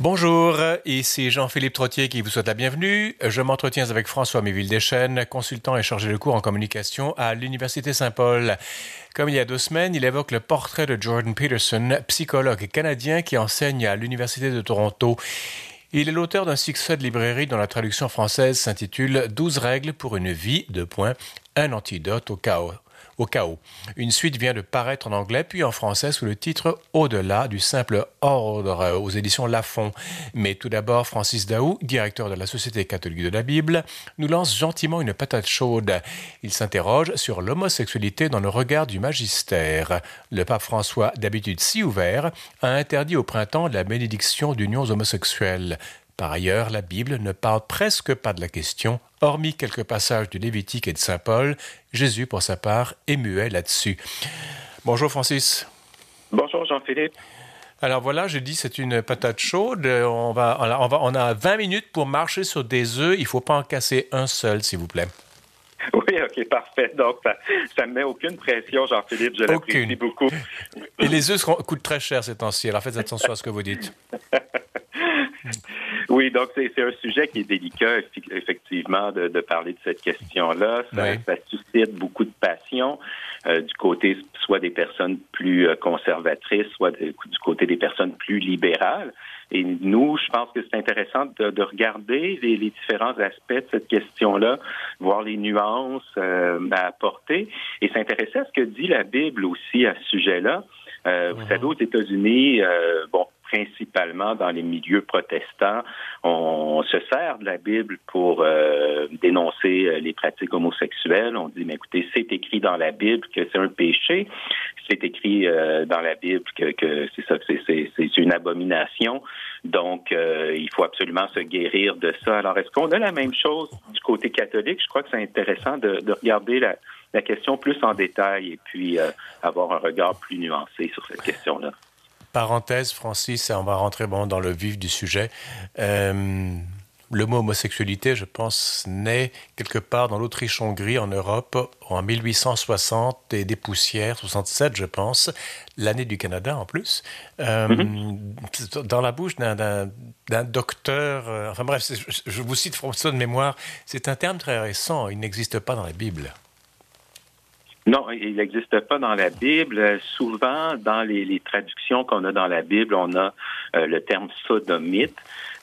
Bonjour, ici Jean-Philippe Trottier qui vous souhaite la bienvenue. Je m'entretiens avec François Méville-Deschênes, consultant et chargé de cours en communication à l'Université Saint-Paul. Comme il y a deux semaines, il évoque le portrait de Jordan Peterson, psychologue canadien qui enseigne à l'Université de Toronto. Il est l'auteur d'un succès de librairie dont la traduction française s'intitule 12 règles pour une vie, de points, un antidote au chaos au chaos. Une suite vient de paraître en anglais puis en français sous le titre Au-delà du simple ordre aux éditions Lafon. Mais tout d'abord, Francis Daou, directeur de la Société catholique de la Bible, nous lance gentiment une patate chaude. Il s'interroge sur l'homosexualité dans le regard du magistère. Le pape François, d'habitude si ouvert, a interdit au printemps la bénédiction d'unions homosexuelles. Par ailleurs, la Bible ne parle presque pas de la question, hormis quelques passages du Lévitique et de Saint Paul. Jésus, pour sa part, est muet là-dessus. Bonjour Francis. Bonjour Jean-Philippe. Alors voilà, j'ai dit c'est une patate chaude. On, va, on, va, on a 20 minutes pour marcher sur des œufs. Il ne faut pas en casser un seul, s'il vous plaît. Oui, OK, parfait. Donc, ça ne met aucune pression, Jean-Philippe. Je l'apprécie beaucoup. Et les œufs coûtent très cher ces temps-ci. Alors, faites attention à ce que vous dites. Oui, donc c'est un sujet qui est délicat, effectivement, de, parler de cette question-là. Ça, suscite beaucoup de passion euh, du côté soit des personnes plus euh, conservatrices, soit du côté des personnes plus libérales. Et nous, je pense que c'est intéressant de, regarder les, différents aspects de cette question-là, voir les nuances euh, à apporter et s'intéresser à ce que dit la Bible aussi à ce sujet-là. Vous mhm. savez, aux États-Unis, bon, principalement dans les milieux protestants, on, se sert de la Bible pour euh, dénoncer euh, les pratiques homosexuelles. On dit, mais écoutez, c'est écrit dans la Bible que c'est un péché. C'est écrit euh, dans la Bible que, que c'est ça, c'est une abomination. Donc, il faut absolument se guérir de ça. Alors, est-ce qu'on a la même chose du côté catholique? Je crois que c'est intéressant de, de regarder la, la, question plus en détail et puis avoir un regard plus nuancé sur cette question-là parenthèse, Francis, on va rentrer bon, dans le vif du sujet. Euh, le mot homosexualité, je pense, naît quelque part dans l'Autriche-Hongrie, en Europe, en 1860 et des poussières, 67, je pense, l'année du Canada en plus, euh, mhm. dans la bouche d'un docteur. Euh, enfin bref, je vous cite François de mémoire, c'est un terme très récent, il n'existe pas dans la Bible. Non, il n'existe pas dans la Bible. Souvent, dans les, traductions qu'on a dans la Bible, on a euh, le terme sodomite,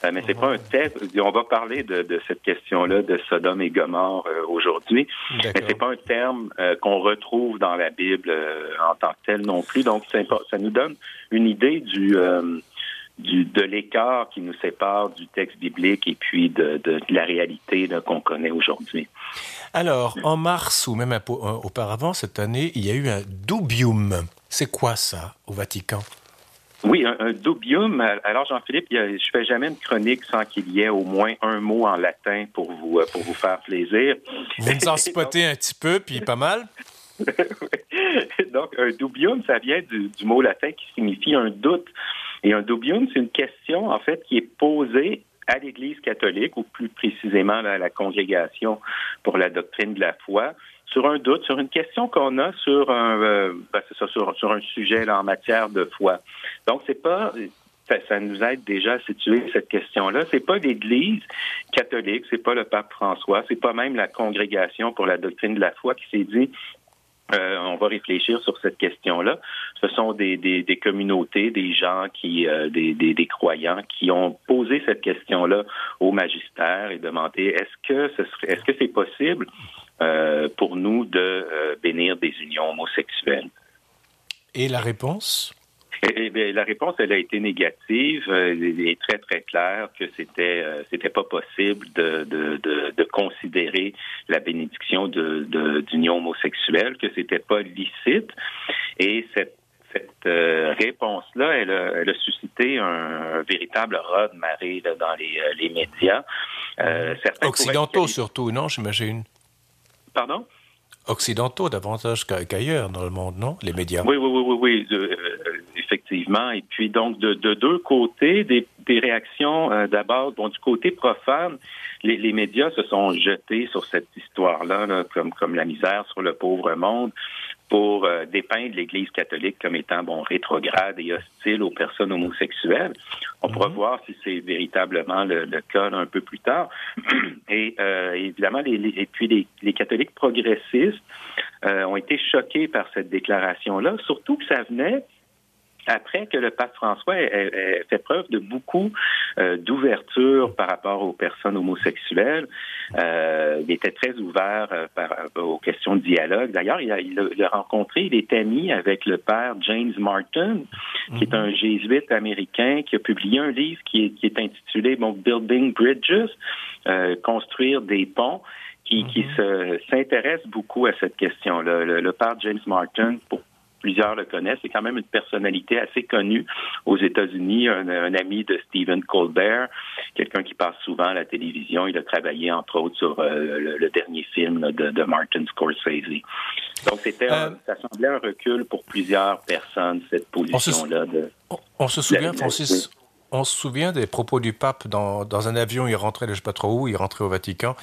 euh, mais c'est pas un texte. On va parler de, cette question-là de Sodome et Gomorre euh, aujourd'hui, mais c'est pas un terme qu'on retrouve dans la Bible en tant que tel non plus. Donc, ça nous donne une idée du du, de l'écart qui nous sépare du texte biblique et puis de, de, la réalité qu'on connaît aujourd'hui. Alors, en mars ou même euh, auparavant cette année, il y a eu un dubium. C'est quoi ça au Vatican? Oui, un, dubium. Alors, Jean-Philippe, je fais jamais une chronique sans qu'il y ait au moins un mot en latin pour vous, euh, pour vous faire plaisir. Vous nous en spotez un petit peu, puis pas mal. Donc, un dubium, ça vient du, du, mot latin qui signifie un doute. Et un dubium, c'est une question, en fait, qui est posée à l'Église catholique, ou plus précisément à la congrégation pour la doctrine de la foi, sur un doute, sur une question qu'on a sur un, euh, ben, ça, sur, un sujet en matière de foi. Donc, c'est pas ça, nous aide déjà à situer cette question-là. C'est pas l'Église catholique, c'est pas le pape François, c'est pas même la congrégation pour la doctrine de la foi qui s'est dit euh, on va réfléchir sur cette question-là. Ce sont des, communautés, des gens qui, euh, des, croyants qui ont posé cette question-là au magistère et demandé est-ce que est-ce que c'est possible euh, pour nous de bénir des unions homosexuelles? Et la réponse? Eh, la réponse, elle a été négative. Elle est très, très claire que c'était euh, c'était pas possible de, de, de, de, considérer la bénédiction d'union homosexuelle, que c'était pas licite. Et cette cette euh, réponse-là, elle, elle, a suscité un, véritable raz de marée là, dans les, euh, les médias. Occidentaux surtout, non, j'imagine? Pardon? Occidentaux davantage qu'ailleurs dans le monde, non? Les médias. Oui, oui, oui, oui. oui effectivement. Et puis donc de, deux côtés, des, réactions d'abord, bon, du côté profane, les, les, médias se sont jetés sur cette histoire-là, comme comme la misère sur le pauvre monde pour euh, dépeindre l'Église catholique comme étant bon rétrograde et hostile aux personnes homosexuelles. On pourra mhm. voir si c'est véritablement le, cas un peu plus tard. Et euh, évidemment, les, et puis les, les catholiques progressistes euh, ont été choqués par cette déclaration-là, surtout que ça venait après que le pape François ait, fait preuve de beaucoup euh, d'ouverture par rapport aux personnes homosexuelles, euh, il était très ouvert euh, par, aux questions de dialogue. D'ailleurs, il a, il, a, rencontré, il est ami avec le père James Martin, qui est un jésuite américain qui a publié un livre qui est, qui est intitulé bon, Building Bridges, construire des ponts qui, qui mm-hmm. s'intéresse beaucoup à cette question-là. Le, le, père James Martin, pour plusieurs le connaissent. C'est quand même une personnalité assez connue aux États-Unis, un, ami de Stephen Colbert, quelqu'un qui passe souvent à la télévision. Il a travaillé, entre autres, sur euh, le, dernier film de, Martin Scorsese. Donc, c'était, euh, ça semblait un recul pour plusieurs personnes, cette position-là. On, se souvient, Francis, on se souvient des propos du pape dans, un avion, il rentrait, je ne sais pas trop où, il rentrait au Vatican,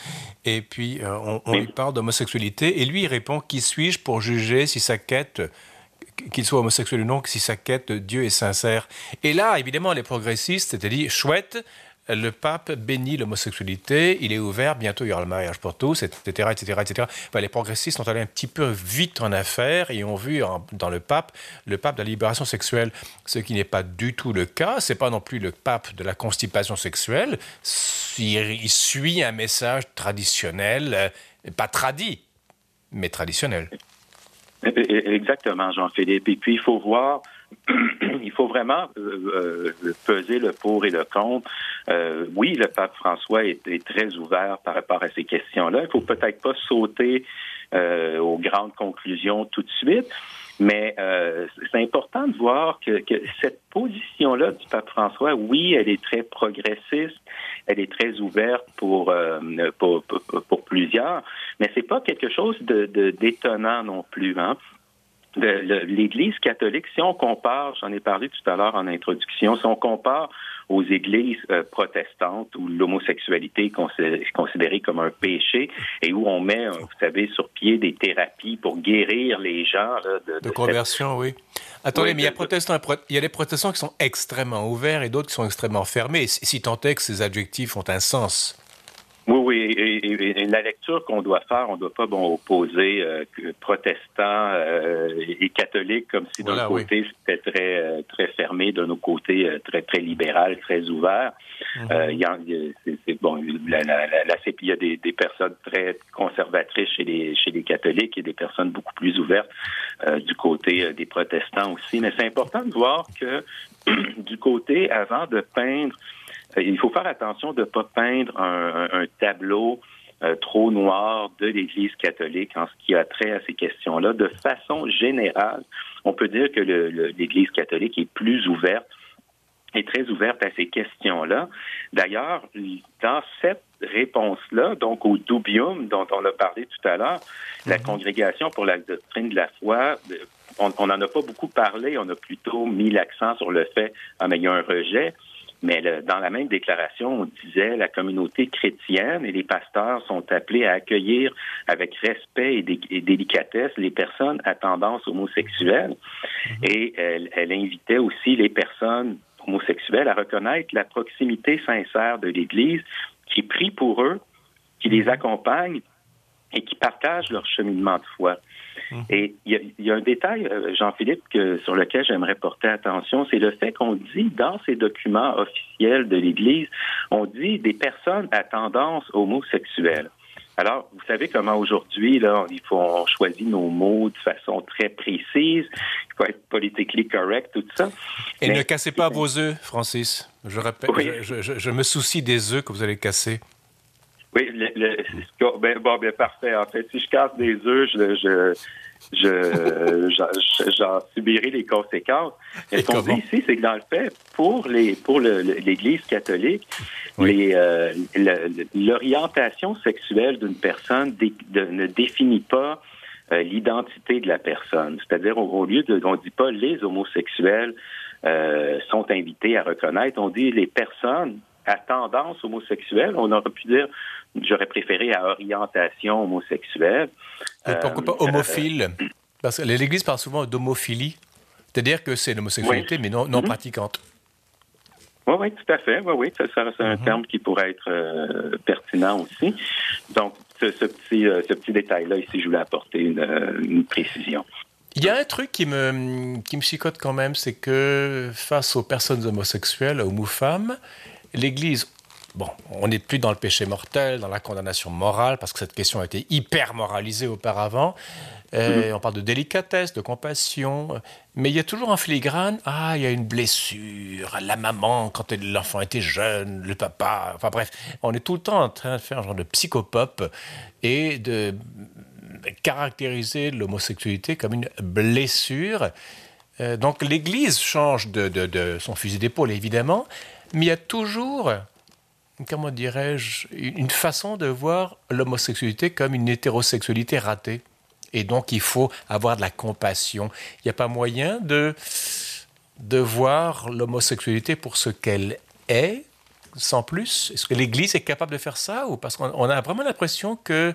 et puis euh, on, lui parle d'homosexualité, et lui il répond Qui suis-je pour juger si sa quête qu'il soit homosexuel ou non, si sa quête de Dieu est sincère. Et là, évidemment, les progressistes s'étaient dit, chouette, le pape bénit l'homosexualité, il est ouvert, bientôt il y aura le mariage pour tous, etc. etc., etc. les progressistes sont allés un petit peu vite en affaires et ont vu dans le pape le pape de la libération sexuelle, ce qui n'est pas du tout le cas. C'est pas non plus le pape de la constipation sexuelle. Il, suit un message traditionnel, euh, pas tradit, mais traditionnel. Exactement, Jean-Philippe. Et puis, il faut voir, il faut vraiment euh, euh, peser le pour et le contre. Euh, oui, le pape François est, très ouvert par rapport à ces questions-là. Il faut peut-être pas sauter aux grandes conclusions tout de suite. Mais c'est important de voir que, que cette position-là du pape François, oui, elle est très progressiste, elle est très ouverte pour, euh, pour, pour, plusieurs, mais c'est pas quelque chose de d'étonnant non plus. Hein? l'Église catholique, si on compare, j'en ai parlé tout à l'heure en introduction, si on compare aux églises euh, protestantes où l'homosexualité est considérée comme un péché et où on met, vous savez, sur pied des thérapies pour guérir les gens. de, conversion, oui. Attendez, mais il y, a protestants, il y a des protestants qui sont extrêmement ouverts et d'autres qui sont extrêmement fermés. Si tant est que ces adjectifs ont un sens. Oui, oui. Et, la lecture qu'on doit faire, on ne doit pas bon, opposer euh, protestants euh, et catholiques comme si d'un côté c'était très euh, très fermé, de nos côtés très très libéral, très ouvert. Il y a, c'est, bon, la, la, la, il y a des, des, personnes très conservatrices chez les chez les catholiques et des personnes beaucoup plus ouvertes du côté des protestants aussi. Mais c'est important de voir que du côté avant de peindre euh, il faut faire attention de ne pas peindre un, tableau euh, trop noir de l'Église catholique en ce qui a trait à ces questions-là. De façon générale, on peut dire que l'Église catholique est plus ouverte est très ouverte à ces questions-là. D'ailleurs, dans cette réponse-là, donc au dubium dont on a parlé tout à l'heure, la mhm. congrégation pour la doctrine de la foi, on n'en a pas beaucoup parlé, on a plutôt mis l'accent sur le fait, ah, mais il y a un rejet. Mais dans la même déclaration, on disait la communauté chrétienne et les pasteurs sont appelés à accueillir avec respect et, délicatesse les personnes à tendance homosexuelle. Et elle, invitait aussi les personnes homosexuels à reconnaître la proximité sincère de l'Église qui prie pour eux, qui les accompagne et qui partage leur cheminement de foi. Et il y, a un détail, euh, Jean-Philippe, sur lequel j'aimerais porter attention, c'est le fait qu'on dit dans ces documents officiels de l'Église, on dit des personnes à tendance homosexuelle. Alors, vous savez comment aujourd'hui, là, il faut on choisit nos mots de façon très précise. Il faut être politiquement correct, tout ça. Et ne cassez pas vos œufs, Francis. Je répète, je, me soucie des œufs que vous allez casser. Oui, le, ben, bon, ben, parfait. En fait, si je casse des œufs, je, je, j'en subirai les conséquences. Et ce qu'on dit ici, c'est que dans le fait, pour les pour l'Église catholique, les euh, l'orientation sexuelle d'une personne ne définit pas euh, l'identité de la personne. C'est-à-dire, au, lieu de, on dit pas les homosexuels euh, sont invités à reconnaître, on dit les personnes à tendance homosexuelle. On aurait pu dire, j'aurais préféré à orientation homosexuelle. pourquoi pas homophile? Parce que l'Église parle souvent d'homophilie, c'est-à-dire que c'est l'homosexualité, mais non, non mm-hmm. pratiquante. Oui, oui, tout à fait. Oui, oui, ça, c'est un mhm. terme qui pourrait être euh, pertinent aussi. Donc, ce, petit, euh, ce petit détail-là, ici, je voulais apporter une, euh, une, précision. Il y a un truc qui me, qui me chicote quand même, c'est que face aux personnes homosexuelles, aux ou femmes, l'Église, bon, on n'est plus dans le péché mortel, dans la condamnation morale, parce que cette question a été hyper moralisée auparavant. Mhm. On parle de délicatesse, de compassion, mais il y a toujours en filigrane, ah, il y a une blessure, la maman quand l'enfant était jeune, le papa, enfin bref, on est tout le temps en train de faire un genre de psychopop et de caractériser l'homosexualité comme une blessure. Euh, donc l'Église change de, de son fusil d'épaule, évidemment, mais il y a toujours comment dirais-je, une façon de voir l'homosexualité comme une hétérosexualité ratée. Et donc, il faut avoir de la compassion. Il n'y a pas moyen de, de voir l'homosexualité pour ce qu'elle est, sans plus. Est-ce que l'Église est capable de faire ça ou parce qu'on a vraiment l'impression que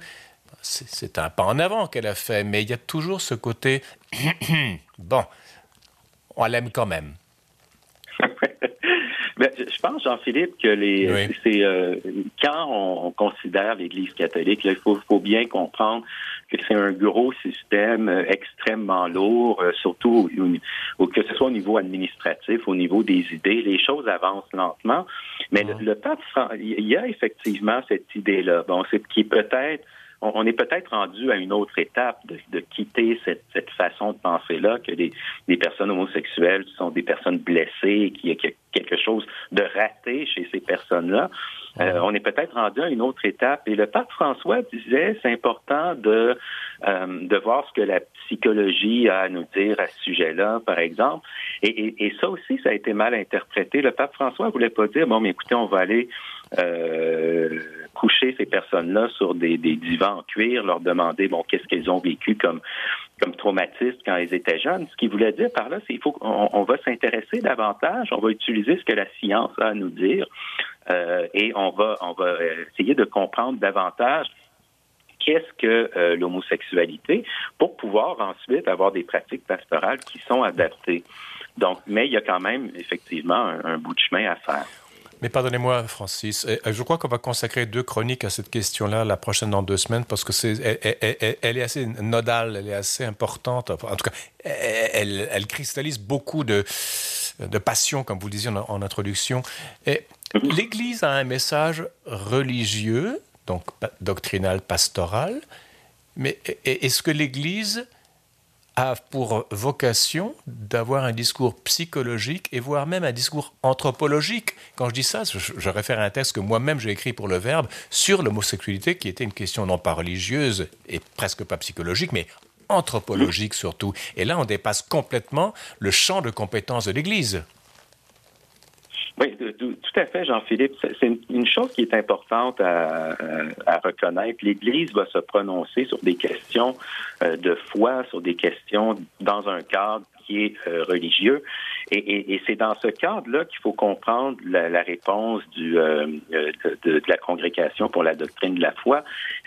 c'est un pas en avant qu'elle a fait, mais il y a toujours ce côté bon, on l'aime quand même. Ben, je pense, Jean-Philippe, que les c'est euh, quand on, considère l'Église catholique, il faut, faut, bien comprendre que c'est un gros système euh, extrêmement lourd, euh, surtout que ce soit au niveau administratif, au niveau des idées. Les choses avancent lentement, mais le, le pape, il y a effectivement cette idée-là. Bon, c'est qui peut-être on, est peut-être rendu à une autre étape de, quitter cette, façon de penser-là, que les, personnes homosexuelles sont des personnes blessées, qu'il y a quelque chose de raté chez ces personnes-là. Euh, on est peut-être rendu à une autre étape. Et le pape François disait, c'est important de, euh, de voir ce que la psychologie a à nous dire à ce sujet-là, par exemple. Et, ça aussi, ça a été mal interprété. Le pape François voulait pas dire, bon, mais écoutez, on va aller euh, coucher ces personnes-là sur des, divans en cuir, leur demander bon qu'est-ce qu'elles ont vécu comme comme traumatisme quand elles étaient jeunes. Ce qu'il voulait dire par là, c'est qu'il faut qu'on on va s'intéresser davantage, on va utiliser ce que la science a à nous dire euh, et on va on va essayer de comprendre davantage qu'est-ce que euh, l'homosexualité pour pouvoir ensuite avoir des pratiques pastorales qui sont adaptées. Donc, mais il y a quand même effectivement un bout de chemin à faire. Mais pardonnez-moi, Francis, euh, je crois qu'on va consacrer deux chroniques à cette question-là, la prochaine dans deux semaines, parce que c'est, elle, est assez nodale, elle est assez importante. En tout cas, elle, cristallise beaucoup de, de passion, comme vous le disiez en, introduction. Et L'Église a un message religieux, donc doctrinal, pastoral, mais est-ce que l'Église a pour vocation d'avoir un discours psychologique et voire même un discours anthropologique? Quand je dis ça, je, réfère à un texte que moi-même j'ai écrit pour le Verbe sur l'homosexualité, qui était une question non pas religieuse et presque pas psychologique, mais anthropologique surtout. Et là, on dépasse complètement le champ de compétences de l'Église. Oui, tout à fait, Jean-Philippe. C'est une chose qui est importante à, reconnaître. L'Église va se prononcer sur des questions euh, de foi, sur des questions dans un cadre qui est euh, religieux. Et, c'est dans ce cadre-là qu'il faut comprendre la, réponse du, euh, de, la congrégation pour la doctrine de la foi.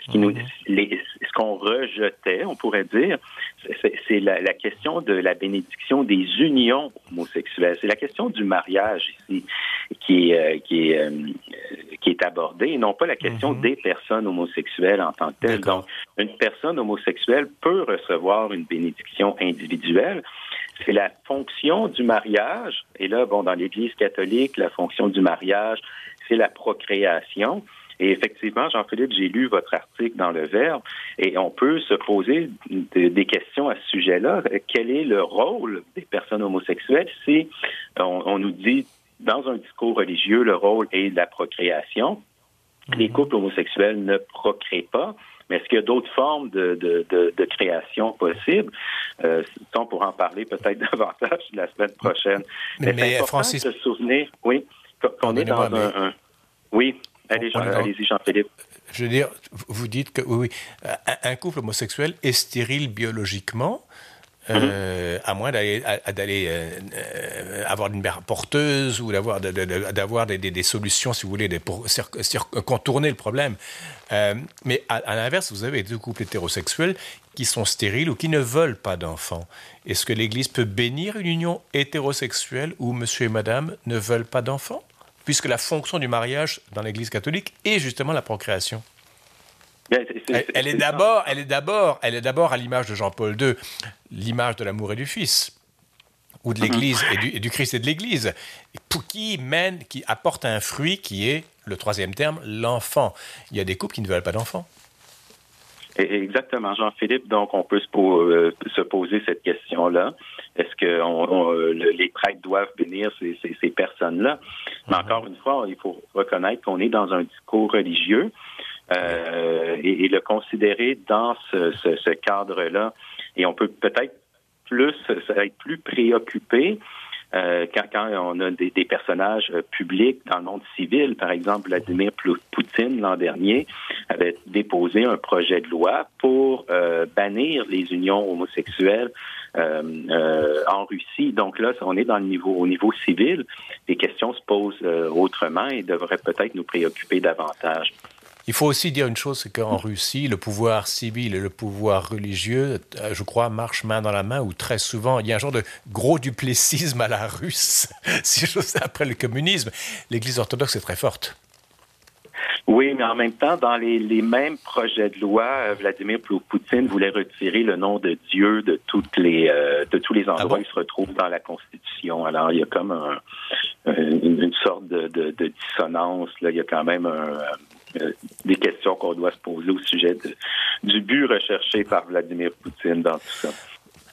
Ce nous, mhm. ce qu'on rejetait, on pourrait dire, c'est la, la, question de la bénédiction des unions homosexuelles. C'est la question du mariage ici qui est, euh, qui est, euh, qui est abordée, et non pas la question mhm. des personnes homosexuelles en tant que telles. Donc, une personne homosexuelle peut recevoir une bénédiction individuelle. C'est la fonction du mariage. Et là, bon, dans l'Église catholique, la fonction du mariage, c'est la procréation. Et effectivement, Jean-Philippe, j'ai lu votre article dans le Verbe et on peut se poser des questions à ce sujet-là. Quel est le rôle des personnes homosexuelles si on, nous dit dans un discours religieux, le rôle est de la procréation? Les mhm. couples homosexuels ne procréent pas. Mais est-ce qu'il y a d'autres formes de, de, création possibles? Euh, on pourra en parler peut-être davantage la semaine prochaine. Mais, mais, Francis... de se souvenir, oui, qu'on est dans un, Oui, Allez-y, Jean-Philippe. Je veux dire, vous dites que oui, un couple homosexuel est stérile biologiquement, euh, à moins d'aller euh, euh, avoir une mère porteuse ou d'avoir d'avoir des, des, solutions, si vous voulez, pour contourner le problème. mais à, l'inverse, vous avez deux couples hétérosexuels qui sont stériles ou qui ne veulent pas d'enfants. Est-ce que l'Église peut bénir une union hétérosexuelle où monsieur et madame ne veulent pas d'enfants Puisque la fonction du mariage dans l'Église catholique est justement la procréation? Elle, est d'abord, elle est d'abord, elle est d'abord à l'image de Jean-Paul II, l'image de l'amour et du Fils, ou de mhm. l'Église et, du, Christ et de l'Église, qui mène, qui apporte un fruit qui est le troisième terme, l'enfant. Il y a des couples qui ne veulent pas d'enfants. Exactement, Jean-Philippe. Donc, on peut se, euh, poser cette question-là. Est-ce que les prêtres doivent bénir ces, personnes-là? Mais mhm. encore une fois, il faut reconnaître qu'on est dans un discours religieux euh, et, le considérer dans ce, cadre-là. Et on peut peut-être plus être plus préoccupé euh, quand, on a des, personnages euh, publics dans le monde civil. Par exemple, Vladimir Poutine, l'an dernier, avait déposé un projet de loi pour bannir les unions homosexuelles en Russie. Donc là, on est dans le niveau au niveau civil. Les questions se posent autrement et devraient peut-être nous préoccuper davantage. Il faut aussi dire une chose, c'est qu'en Russie, le pouvoir civil et le pouvoir religieux, euh, je crois, marchent main dans la main, où très souvent, il y a un genre de gros duplessisme à la russe, si j'ose après le communisme. L'Église orthodoxe est très forte. Oui, mais en même temps, dans les, mêmes projets de loi, euh, Vladimir Poutine voulait retirer le nom de Dieu de toutes les euh, de tous les ah endroits qui se retrouvent dans la Constitution. Alors, il y a comme une, sorte de, dissonance. Là. Il y a quand même un, euh, qu'on doit se poser au sujet du but recherché par Vladimir Poutine dans tout ça.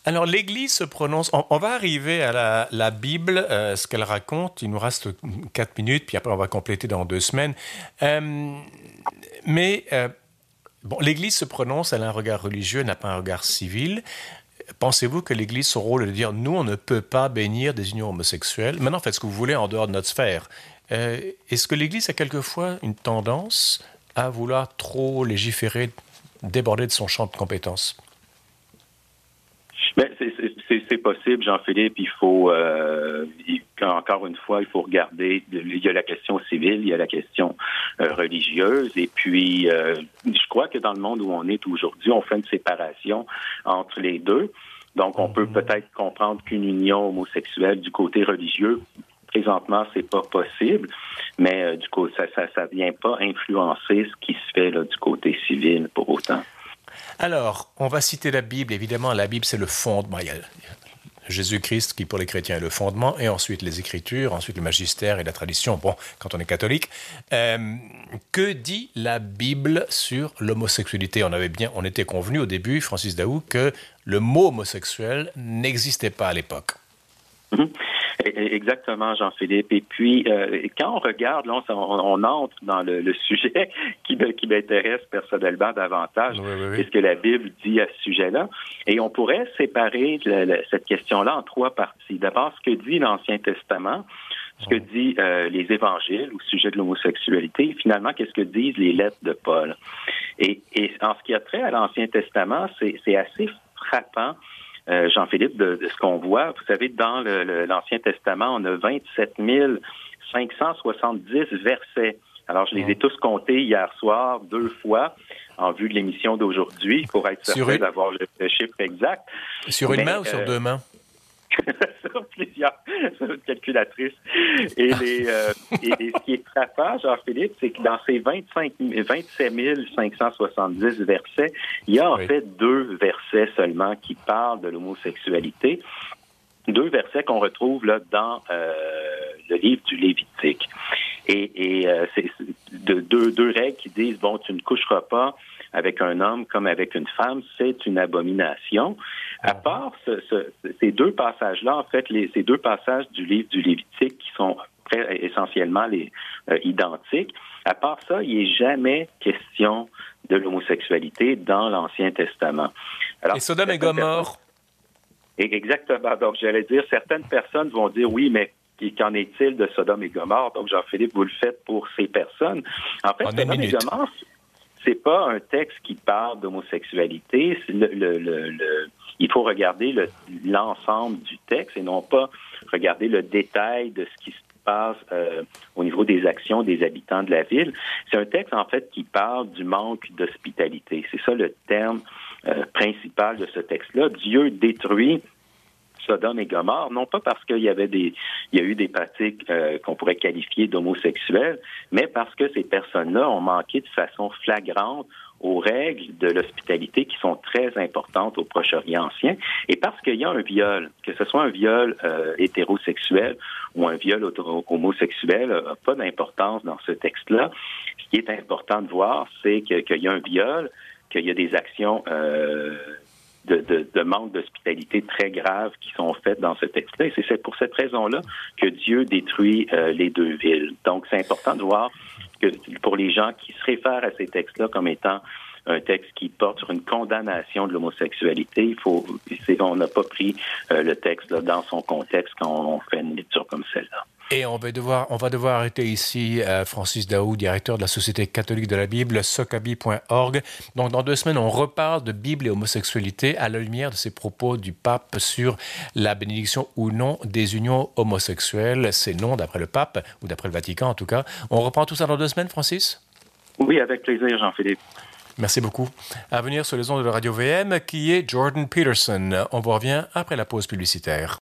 Alors l'Église se prononce, on, va arriver à la, Bible, euh, ce qu'elle raconte, il nous reste quatre minutes, puis après on va compléter dans deux semaines. Euh, mais bon, l'Église se prononce, elle a un regard religieux, n'a pas un regard civil. Pensez-vous que l'Église, son rôle est de dire, nous, on ne peut pas bénir des unions homosexuelles? Maintenant, faites ce que vous voulez en dehors de notre sphère. Euh, est-ce que l'Église a quelquefois une tendance à vouloir trop légiférer, déborder de son champ de compétences? C'est possible, Jean-Philippe. Il faut, euh, encore une fois, il faut regarder. Il y a la question civile, il y a la question euh, religieuse, et puis je crois que dans le monde où on est aujourd'hui, on fait une séparation entre les deux. Donc, on peut mmh. peut-être comprendre qu'une union homosexuelle du côté religieux Présentement, c'est pas possible, mais euh, du coup, ça, ça, ça vient pas influencer ce qui se fait là, du côté civil pour autant. Alors, on va citer la Bible. Évidemment, la Bible, c'est le fondement. Il y a Jésus-Christ qui, pour les chrétiens, est le fondement, et ensuite les Écritures, ensuite le magistère et la tradition. Bon, quand on est catholique, euh, que dit la Bible sur l'homosexualité? On avait bien, on était convenu au début, Francis Daou, que le mot homosexuel n'existait pas à l'époque. Mm-hmm. Exactement, Jean-Philippe. Et puis, euh, quand on regarde, là, on, entre dans le, sujet qui, qui m'intéresse personnellement davantage, oui, ce que la Bible dit à ce sujet-là. Et on pourrait séparer cette question-là en trois parties. D'abord, ce que dit l'Ancien Testament, ce que dit euh, les évangiles au sujet de l'homosexualité, finalement, qu'est-ce que disent les lettres de Paul. Et, et en ce qui a trait à l'Ancien Testament, c'est assez frappant euh, Jean-Philippe, de, ce qu'on voit. Vous savez, dans l'Ancien Testament, on a 27 570 versets. Alors, je les ai tous comptés hier soir deux fois en vue de l'émission d'aujourd'hui pour être certain d'avoir le, chiffre exact. Sur une main ou sur euh, deux mains? sur plusieurs calculatrices. Et, les, euh, et, ce qui est frappant, Jean-Philippe, c'est que dans ces 25, 27 570 versets, il y a en fait deux versets seulement qui parlent de l'homosexualité. Deux versets qu'on retrouve là dans euh, le livre du Lévitique. Et, et euh, c'est de, deux, deux règles qui disent, bon, tu ne coucheras pas avec un homme comme avec une femme, c'est une abomination. À part ces deux passages-là, en fait, ces deux passages du livre du Lévitique qui sont essentiellement les, euh, identiques, à part ça, il n'est jamais question de l'homosexualité dans l'Ancien Testament. et Sodome et Gomorre? Exactement. Donc, j'allais dire, certaines personnes vont dire, oui, mais qu'en est-il de Sodome et Gomorre? Donc, Jean-Philippe, vous le faites pour ces personnes. En fait, Sodome et Gomorre, c'est pas un texte qui parle d'homosexualité. il faut regarder l'ensemble du texte et non pas regarder le détail de ce qui se passe euh, au niveau des actions des habitants de la ville. C'est un texte, en fait, qui parle du manque d'hospitalité. C'est ça le terme euh, principal de ce texte-là. Dieu détruit Sodome et Gomorre, non pas parce qu'il y avait des, il y a eu des pratiques euh, qu'on pourrait qualifier d'homosexuelles, mais parce que ces personnes-là ont manqué de façon flagrante aux règles de l'hospitalité qui sont très importantes au Proche-Orient ancien, et parce qu'il y a un viol, que ce soit un viol euh, hétérosexuel ou un viol homosexuel, n'a pas d'importance dans ce texte-là. Ce qui est important de voir, c'est qu'il y a un viol, qu'il y a des actions euh, de, manque d'hospitalité très graves qui sont faites dans ce texte-là. Et c'est pour cette raison-là que Dieu détruit euh, les deux villes. Donc, c'est important de voir que pour les gens qui se réfèrent à ces textes-là comme étant un texte qui porte sur une condamnation de l'homosexualité. Il faut, on n'a pas pris euh, le texte dans son contexte quand on fait une lecture comme celle-là. Et on va devoir, on va devoir arrêter ici euh, Francis Daou, directeur de la Société catholique de la Bible, socabi.org. Donc, dans deux semaines, on reparle de Bible et homosexualité à la lumière de ces propos du pape sur la bénédiction ou non des unions homosexuelles. C'est non d'après le pape, ou d'après le Vatican en tout cas. On reprend tout ça dans deux semaines, Francis? Oui, avec plaisir, Jean-Philippe. Merci beaucoup. À venir sur les ondes de Radio VM, qui est Jordan Peterson. On vous revient après la pause publicitaire.